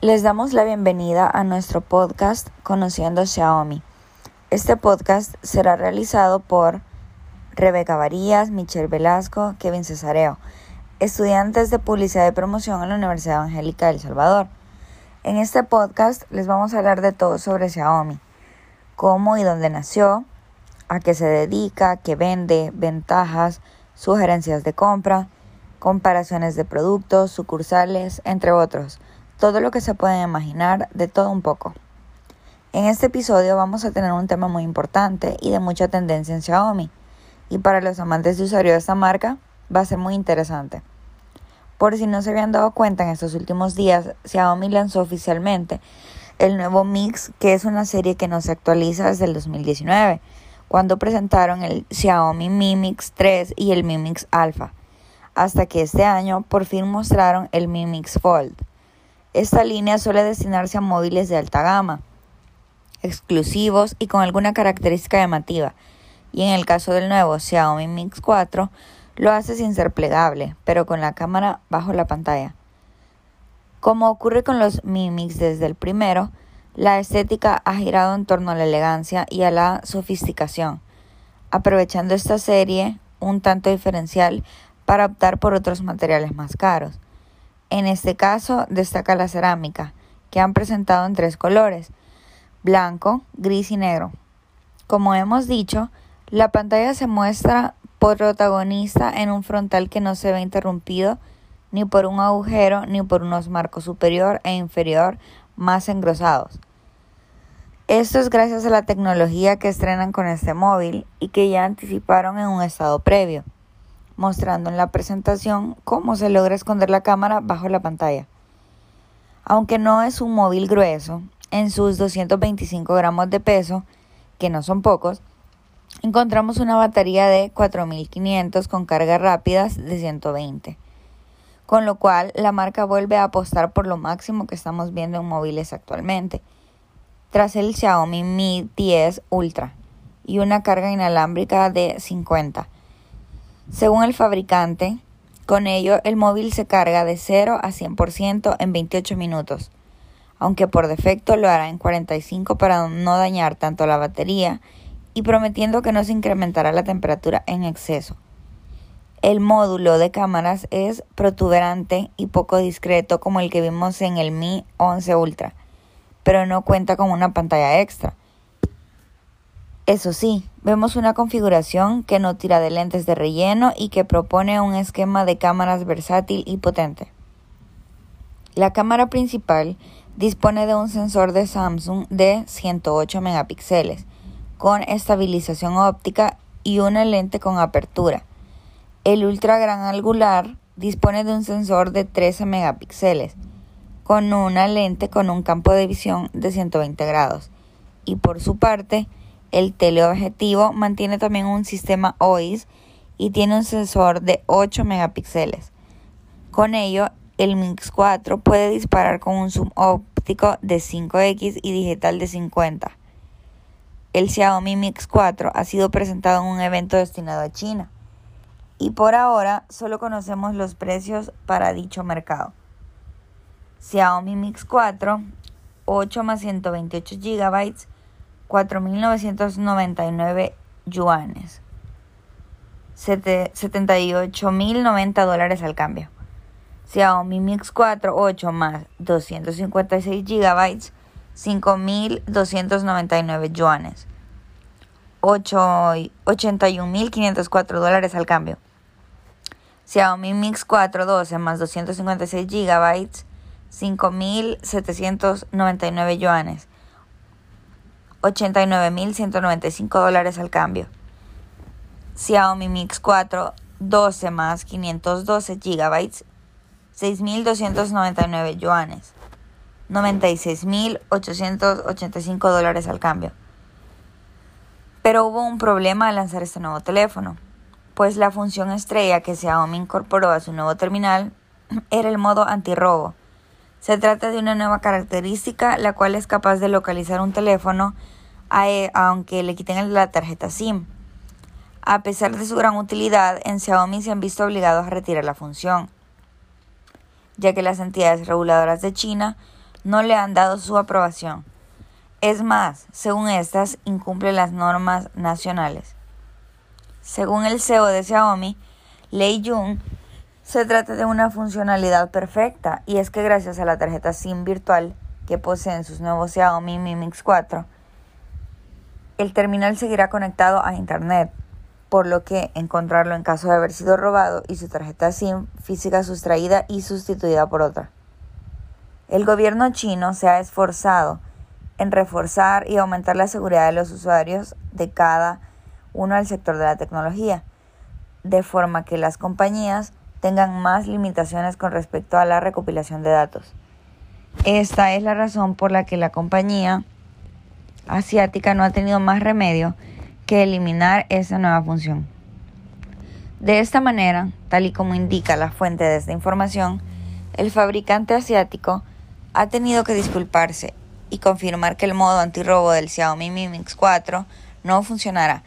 Les damos la bienvenida a nuestro podcast Conociendo Xiaomi. Este podcast será realizado por Rebeca Varías, Michelle Velasco, Kevin Cesareo, estudiantes de Publicidad y Promoción en la Universidad Evangélica de El Salvador. En este podcast les vamos a hablar de todo sobre Xiaomi, cómo y dónde nació, a qué se dedica, qué vende, ventajas, sugerencias de compra, comparaciones de productos, sucursales, entre otros todo lo que se pueden imaginar, de todo un poco. En este episodio vamos a tener un tema muy importante y de mucha tendencia en Xiaomi, y para los amantes de usuario de esta marca va a ser muy interesante. Por si no se habían dado cuenta en estos últimos días, Xiaomi lanzó oficialmente el nuevo Mix, que es una serie que no se actualiza desde el 2019, cuando presentaron el Xiaomi Mi Mix 3 y el Mi Mix Alpha, hasta que este año por fin mostraron el Mi Mix Fold. Esta línea suele destinarse a móviles de alta gama, exclusivos y con alguna característica llamativa. Y en el caso del nuevo Xiaomi Mix 4, lo hace sin ser plegable, pero con la cámara bajo la pantalla. Como ocurre con los Mi Mix desde el primero, la estética ha girado en torno a la elegancia y a la sofisticación, aprovechando esta serie un tanto diferencial para optar por otros materiales más caros. En este caso destaca la cerámica, que han presentado en tres colores, blanco, gris y negro. Como hemos dicho, la pantalla se muestra protagonista en un frontal que no se ve interrumpido ni por un agujero ni por unos marcos superior e inferior más engrosados. Esto es gracias a la tecnología que estrenan con este móvil y que ya anticiparon en un estado previo mostrando en la presentación cómo se logra esconder la cámara bajo la pantalla. Aunque no es un móvil grueso, en sus 225 gramos de peso, que no son pocos, encontramos una batería de 4500 con cargas rápidas de 120. Con lo cual, la marca vuelve a apostar por lo máximo que estamos viendo en móviles actualmente, tras el Xiaomi Mi 10 Ultra y una carga inalámbrica de 50 según el fabricante, con ello el móvil se carga de 0 a 100% en 28 minutos, aunque por defecto lo hará en 45 para no dañar tanto la batería y prometiendo que no se incrementará la temperatura en exceso. El módulo de cámaras es protuberante y poco discreto como el que vimos en el Mi 11 Ultra, pero no cuenta con una pantalla extra eso sí, vemos una configuración que no tira de lentes de relleno y que propone un esquema de cámaras versátil y potente. La cámara principal dispone de un sensor de Samsung de 108 megapíxeles con estabilización óptica y una lente con apertura. El ultra gran angular dispone de un sensor de 13 megapíxeles con una lente con un campo de visión de 120 grados y por su parte el teleobjetivo mantiene también un sistema OIS y tiene un sensor de 8 megapíxeles. Con ello, el Mix 4 puede disparar con un zoom óptico de 5x y digital de 50. El Xiaomi Mix 4 ha sido presentado en un evento destinado a China y por ahora solo conocemos los precios para dicho mercado. Xiaomi Mix 4, 8 más 128 GB, 4.999 yuanes, 78.090 dólares al cambio. Xiaomi Mix 4 8 más 256 GB, 5.299 yuanes, 81.504 dólares al cambio. Xiaomi Mix 4 12 más 256 GB, 5.799 yuanes, 89.195 dólares al cambio. Xiaomi Mix 4 12 más 512 GB 6.299 yuanes. 96.885 dólares al cambio. Pero hubo un problema al lanzar este nuevo teléfono, pues la función estrella que Xiaomi incorporó a su nuevo terminal era el modo antirrobo se trata de una nueva característica la cual es capaz de localizar un teléfono aunque le quiten la tarjeta SIM. A pesar de su gran utilidad, en Xiaomi se han visto obligados a retirar la función, ya que las entidades reguladoras de China no le han dado su aprobación. Es más, según estas, incumple las normas nacionales. Según el CEO de Xiaomi, Lei Jun, se trata de una funcionalidad perfecta y es que gracias a la tarjeta SIM virtual que poseen sus nuevos Xiaomi Mi Mix 4, el terminal seguirá conectado a Internet, por lo que encontrarlo en caso de haber sido robado y su tarjeta SIM física sustraída y sustituida por otra. El gobierno chino se ha esforzado en reforzar y aumentar la seguridad de los usuarios de cada uno al sector de la tecnología, de forma que las compañías tengan más limitaciones con respecto a la recopilación de datos. Esta es la razón por la que la compañía asiática no ha tenido más remedio que eliminar esa nueva función. De esta manera, tal y como indica la fuente de esta información, el fabricante asiático ha tenido que disculparse y confirmar que el modo antirrobo del Xiaomi Mi Mix 4 no funcionará.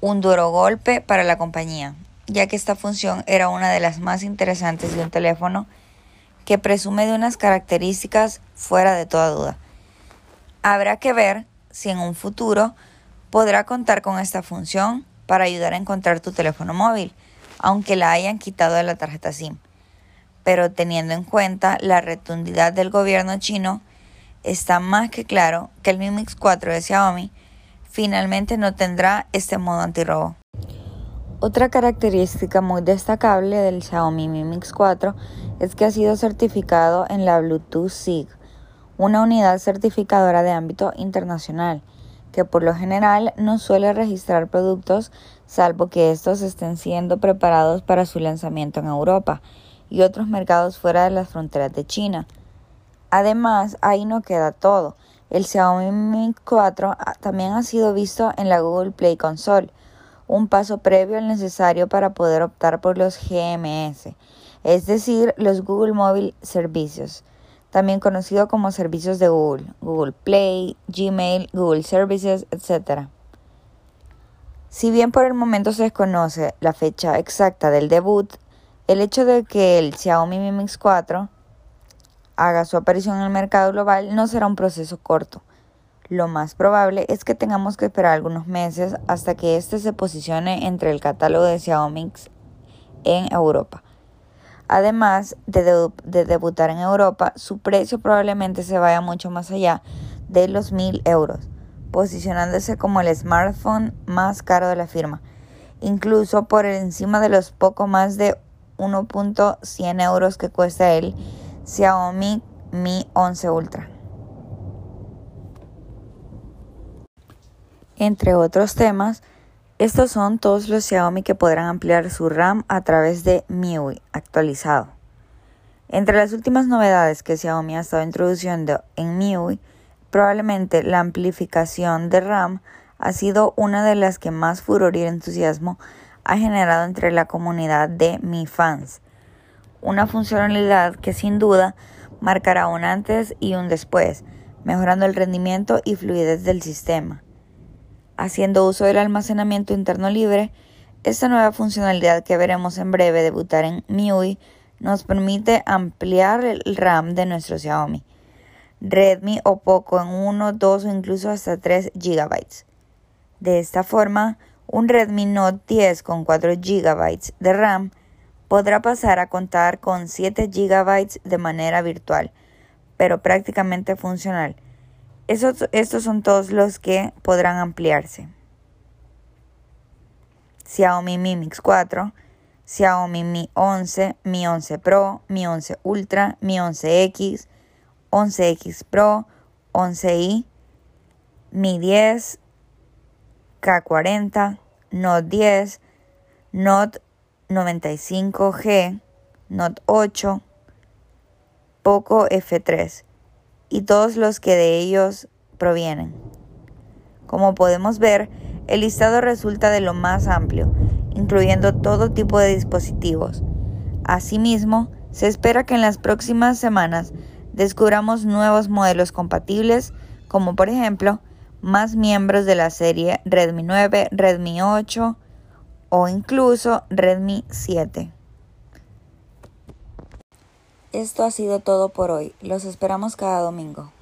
Un duro golpe para la compañía, ya que esta función era una de las más interesantes de un teléfono que presume de unas características fuera de toda duda. Habrá que ver si en un futuro podrá contar con esta función para ayudar a encontrar tu teléfono móvil, aunque la hayan quitado de la tarjeta SIM pero teniendo en cuenta la retundidad del gobierno chino, está más que claro que el Mi Mix 4 de Xiaomi finalmente no tendrá este modo antirrobo. Otra característica muy destacable del Xiaomi Mi Mix 4 es que ha sido certificado en la Bluetooth SIG, una unidad certificadora de ámbito internacional, que por lo general no suele registrar productos salvo que estos estén siendo preparados para su lanzamiento en Europa y otros mercados fuera de las fronteras de China. Además, ahí no queda todo. El Xiaomi Mi 4 también ha sido visto en la Google Play Console, un paso previo al necesario para poder optar por los GMS, es decir, los Google Mobile Services, también conocido como servicios de Google, Google Play, Gmail, Google Services, etc. Si bien por el momento se desconoce la fecha exacta del debut, el hecho de que el Xiaomi Mi Mix 4 haga su aparición en el mercado global no será un proceso corto. Lo más probable es que tengamos que esperar algunos meses hasta que éste se posicione entre el catálogo de Xiaomi en Europa. Además de, de, debutar en Europa, su precio probablemente se vaya mucho más allá de los 1000 euros, posicionándose como el smartphone más caro de la firma, incluso por encima de los poco más de 1.100 euros que cuesta el Xiaomi Mi 11 Ultra. Entre otros temas, estos son todos los Xiaomi que podrán ampliar su RAM a través de MIUI actualizado. Entre las últimas novedades que Xiaomi ha estado introduciendo en MIUI, probablemente la amplificación de RAM ha sido una de las que más furor y entusiasmo ha generado entre la comunidad de Mi Fans. Una funcionalidad que sin duda marcará un antes y un después, mejorando el rendimiento y fluidez del sistema. Haciendo uso del almacenamiento interno libre, esta nueva funcionalidad que veremos en breve debutar en MIUI nos permite ampliar el RAM de nuestro Xiaomi, Redmi o Poco en 1, 2 o incluso hasta 3 GB. De esta forma, un Redmi Note 10 con 4 GB de RAM podrá pasar a contar con 7 GB de manera virtual, pero prácticamente funcional. Estos son todos los que podrán ampliarse. Xiaomi Mi Mix 4, Xiaomi Mi 11, Mi 11 Pro, Mi 11 Ultra, Mi 11X, 11X Pro, 11i, Mi 10, K40, Note 10, Note 95G, Note 8, Poco F3 y todos los que de ellos provienen. Como podemos ver, el listado resulta de lo más amplio, incluyendo todo tipo de dispositivos. Asimismo, se espera que en las próximas semanas descubramos nuevos modelos compatibles, como por ejemplo más miembros de la serie Redmi 9, Redmi 8 o incluso Redmi 7. Esto ha sido todo por hoy. Los esperamos cada domingo.